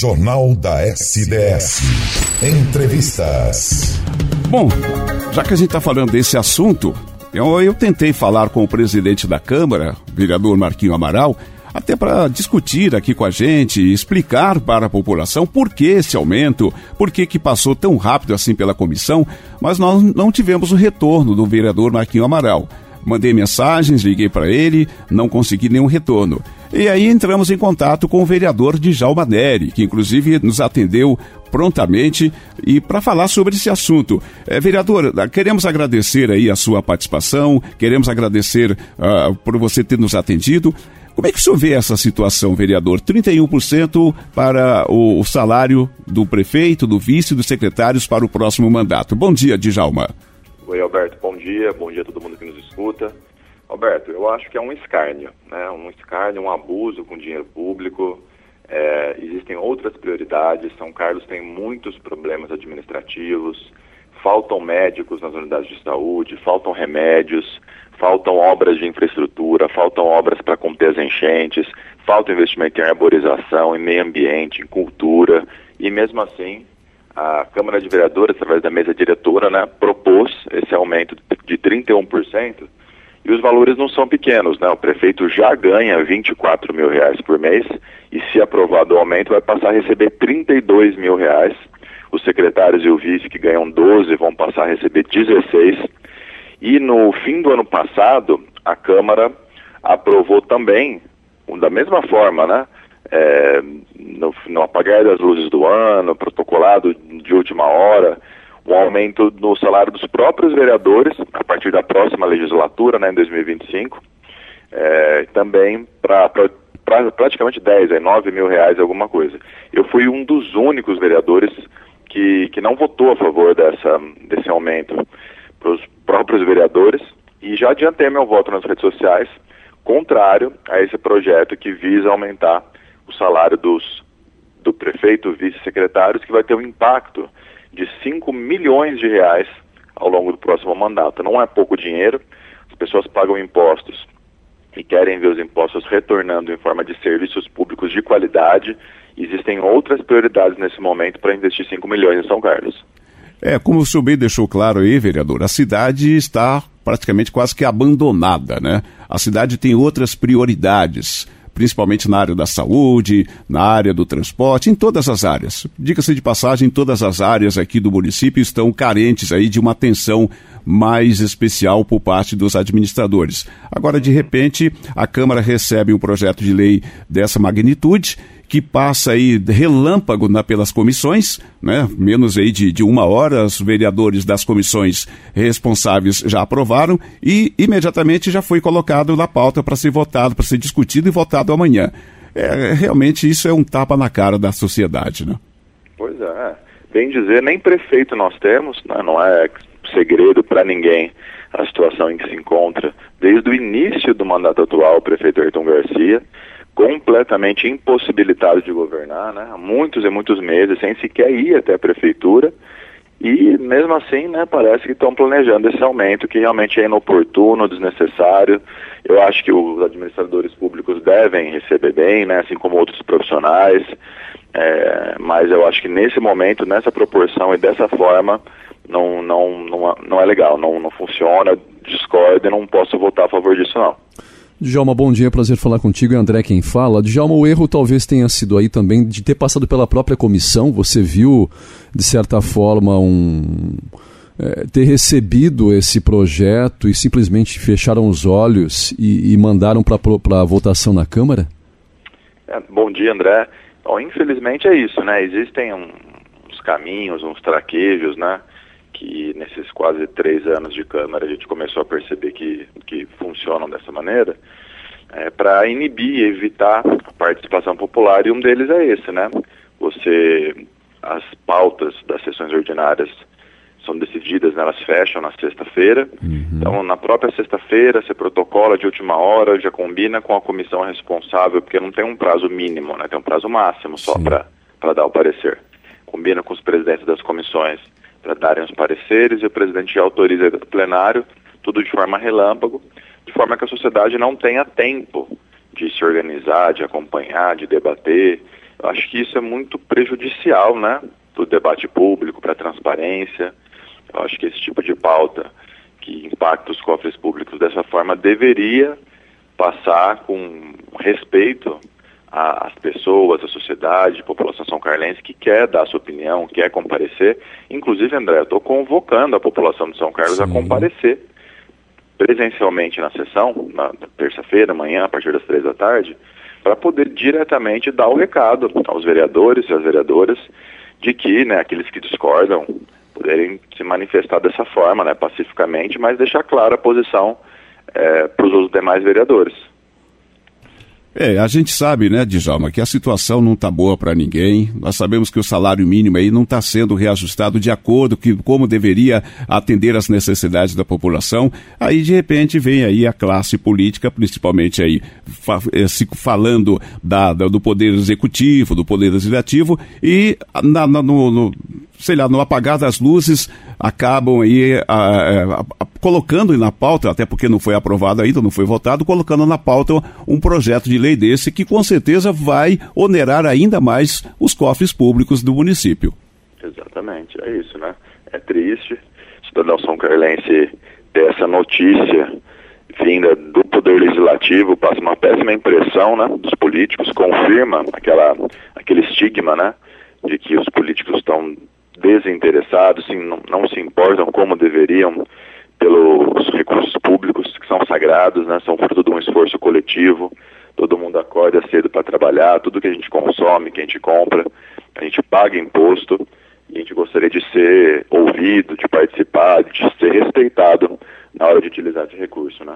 Jornal da SDS. Entrevistas. Bom, já que a gente está falando desse assunto, eu, eu tentei falar com o presidente da Câmara, vereador Marquinho Amaral, até para discutir aqui com a gente e explicar para a população por que esse aumento, por que, que passou tão rápido assim pela comissão, mas nós não tivemos o retorno do vereador Marquinho Amaral. Mandei mensagens, liguei para ele, não consegui nenhum retorno. E aí entramos em contato com o vereador Djalma Neri, que inclusive nos atendeu prontamente e para falar sobre esse assunto. É, vereador, queremos agradecer aí a sua participação, queremos agradecer uh, por você ter nos atendido. Como é que o senhor vê essa situação, vereador? 31% para o, o salário do prefeito, do vice e dos secretários para o próximo mandato. Bom dia, Djalma. Oi, Alberto. Bom dia. Bom dia a todo mundo que nos escuta. Alberto, eu acho que é um escárnio, né? Um escárnio, um abuso com dinheiro público. É, existem outras prioridades. São Carlos tem muitos problemas administrativos. Faltam médicos nas unidades de saúde, faltam remédios, faltam obras de infraestrutura, faltam obras para conter as enchentes, falta investimento em arborização, em meio ambiente, em cultura, e mesmo assim a Câmara de Vereadores, através da mesa diretora, né, propôs esse aumento de 31%, e os valores não são pequenos, né? O prefeito já ganha 24 mil reais por mês, e se aprovado o aumento, vai passar a receber 32 mil reais. Os secretários e o vice, que ganham 12, vão passar a receber 16 e no fim do ano passado, a Câmara aprovou também, da mesma forma, né? É, no, no apagar das luzes do ano, protocolado de última hora, um aumento no salário dos próprios vereadores a partir da próxima legislatura, né, em 2025, é, também para pra, pra, praticamente 10, é, 9 mil reais alguma coisa. Eu fui um dos únicos vereadores que, que não votou a favor dessa, desse aumento para os próprios vereadores e já adiantei meu voto nas redes sociais, contrário a esse projeto que visa aumentar salário dos do prefeito, vice-secretários, que vai ter um impacto de 5 milhões de reais ao longo do próximo mandato. Não é pouco dinheiro, as pessoas pagam impostos e querem ver os impostos retornando em forma de serviços públicos de qualidade. Existem outras prioridades nesse momento para investir 5 milhões em São Carlos. É, como o senhor bem deixou claro aí, vereador, a cidade está praticamente quase que abandonada, né? A cidade tem outras prioridades, principalmente na área da saúde, na área do transporte, em todas as áreas. Diga-se de passagem, todas as áreas aqui do município estão carentes aí de uma atenção mais especial por parte dos administradores. Agora, de repente, a Câmara recebe um projeto de lei dessa magnitude que passa aí relâmpago na, pelas comissões, né? menos aí de, de uma hora, os vereadores das comissões responsáveis já aprovaram e imediatamente já foi colocado na pauta para ser votado, para ser discutido e votado amanhã. É, realmente isso é um tapa na cara da sociedade, né? Pois é. Bem dizer, nem prefeito nós temos, né? não é segredo para ninguém a situação em que se encontra desde o início do mandato atual o prefeito Ayrton Garcia completamente impossibilitado de governar, né? Há muitos e muitos meses, sem sequer ir até a prefeitura. E mesmo assim, né, parece que estão planejando esse aumento que realmente é inoportuno, desnecessário. Eu acho que os administradores públicos devem receber bem, né, assim como outros profissionais. É, mas eu acho que nesse momento, nessa proporção e dessa forma, não, não, não, não é legal, não, não funciona, discordo e não posso votar a favor disso não. Djalma, bom dia, prazer falar contigo. É André quem fala. Djalma, o erro talvez tenha sido aí também de ter passado pela própria comissão. Você viu, de certa forma, um. É, ter recebido esse projeto e simplesmente fecharam os olhos e, e mandaram para a votação na Câmara? É, bom dia, André. Infelizmente é isso, né? Existem um, uns caminhos, uns traquejos, né? Que nesses quase três anos de Câmara a gente começou a perceber que, que funcionam dessa maneira, é, para inibir e evitar a participação popular, e um deles é esse, né? Você, as pautas das sessões ordinárias são decididas, né, elas fecham na sexta-feira, uhum. então na própria sexta-feira você protocola de última hora, já combina com a comissão responsável, porque não tem um prazo mínimo, né, tem um prazo máximo só para dar o parecer. Combina com os presidentes das comissões para darem os pareceres e o presidente autoriza o plenário, tudo de forma relâmpago, de forma que a sociedade não tenha tempo de se organizar, de acompanhar, de debater. Eu acho que isso é muito prejudicial, né? Para o debate público, para a transparência. Eu acho que esse tipo de pauta que impacta os cofres públicos dessa forma deveria passar com respeito às pessoas, à sociedade, à população são carlense que quer dar sua opinião, quer comparecer. Inclusive, André, eu estou convocando a população de São Carlos Sim. a comparecer presencialmente na sessão, na terça-feira, amanhã, a partir das três da tarde, para poder diretamente dar o recado aos vereadores e às vereadoras de que né, aqueles que discordam poderem se manifestar dessa forma, né, pacificamente, mas deixar clara a posição é, para os demais vereadores. É, a gente sabe, né, Djalma, que a situação não está boa para ninguém. Nós sabemos que o salário mínimo aí não está sendo reajustado de acordo com como deveria atender às necessidades da população. Aí, de repente, vem aí a classe política, principalmente aí eh, se falando da, da, do poder executivo, do poder legislativo, e na, na, no, no, sei lá, no apagar das luzes, acabam aí a, a, a, colocando na pauta, até porque não foi aprovado ainda, não foi votado, colocando na pauta um projeto de lei desse que com certeza vai onerar ainda mais os cofres públicos do município. Exatamente, é isso, né? É triste cidadão São Carlense ter essa notícia vinda do Poder Legislativo, passa uma péssima impressão né, dos políticos, confirma aquela, aquele estigma né, de que os políticos estão desinteressados, sim, não, não, se importam como deveriam pelos recursos públicos que são sagrados, né, são fruto de um esforço coletivo. Todo mundo acorda cedo para trabalhar, tudo que a gente consome, que a gente compra, a gente paga imposto e a gente gostaria de ser ouvido, de participar, de ser respeitado na hora de utilizar esse recurso, né?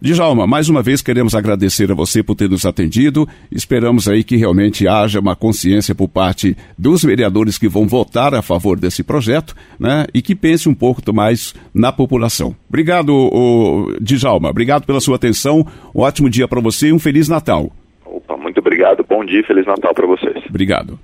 Djalma, mais uma vez queremos agradecer a você por ter nos atendido. Esperamos aí que realmente haja uma consciência por parte dos vereadores que vão votar a favor desse projeto, né? E que pense um pouco mais na população. Obrigado, o, Djalma. Obrigado pela sua atenção. Um ótimo dia para você e um Feliz Natal. Opa, muito obrigado. Bom dia e Feliz Natal para vocês. Obrigado.